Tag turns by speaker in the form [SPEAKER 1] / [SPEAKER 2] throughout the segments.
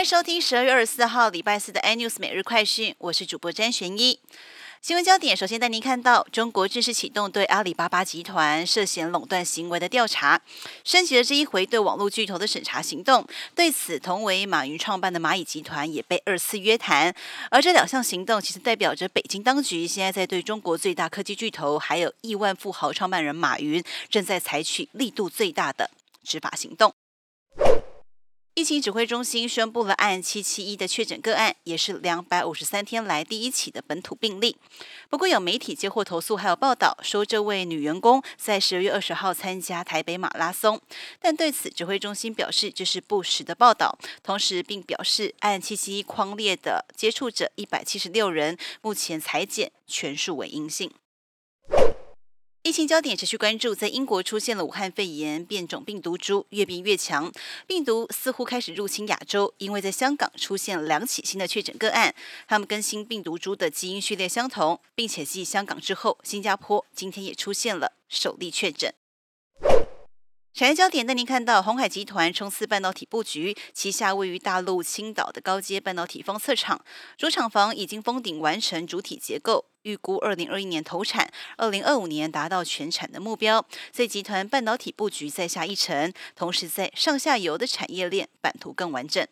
[SPEAKER 1] 欢迎收听十二月二十四号礼拜四的 iNews 每日快讯，我是主播詹玄一。新闻焦点，首先带您看到，中国正式启动对阿里巴巴集团涉嫌垄断行为的调查，升级了这一回对网络巨头的审查行动。对此，同为马云创办的蚂蚁集团也被二次约谈。而这两项行动，其实代表着北京当局现在在对中国最大科技巨头，还有亿万富豪创办人马云，正在采取力度最大的执法行动。疫情指挥中心宣布了案七七一的确诊个案，也是两百五十三天来第一起的本土病例。不过有媒体接获投诉，还有报道说这位女员工在十二月二十号参加台北马拉松，但对此指挥中心表示这是不实的报道，同时并表示案七七一框列的接触者一百七十六人，目前裁检全数为阴性。疫情焦点持续关注，在英国出现了武汉肺炎变种病毒株，越变越强，病毒似乎开始入侵亚洲。因为在香港出现了两起新的确诊个案，他们跟新病毒株的基因序列相同，并且继香港之后，新加坡今天也出现了首例确诊。产业焦点带您看到，红海集团冲刺半导体布局，旗下位于大陆青岛的高阶半导体封测厂，主厂房已经封顶完成主体结构，预估二零二一年投产，二零二五年达到全产的目标。所以集团半导体布局再下一城，同时在上下游的产业链版图更完整。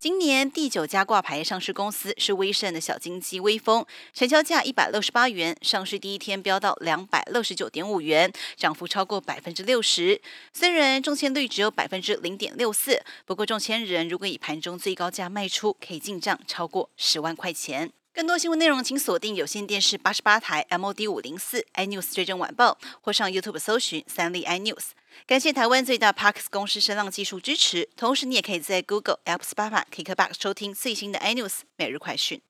[SPEAKER 1] 今年第九家挂牌上市公司是威盛的小金鸡微风，成交价一百六十八元，上市第一天飙到两百六十九点五元，涨幅超过百分之六十。虽然中签率只有百分之零点六四，不过中签人如果以盘中最高价卖出，可以进账超过十万块钱。更多新闻内容，请锁定有线电视八十八台 MOD 五零四 iNews 追踪晚报，或上 YouTube 搜寻三立 iNews。感谢台湾最大 Parks 公司声浪技术支持，同时你也可以在 Google、Apple、Spotify、KKBox 收听最新的 iNews 每日快讯。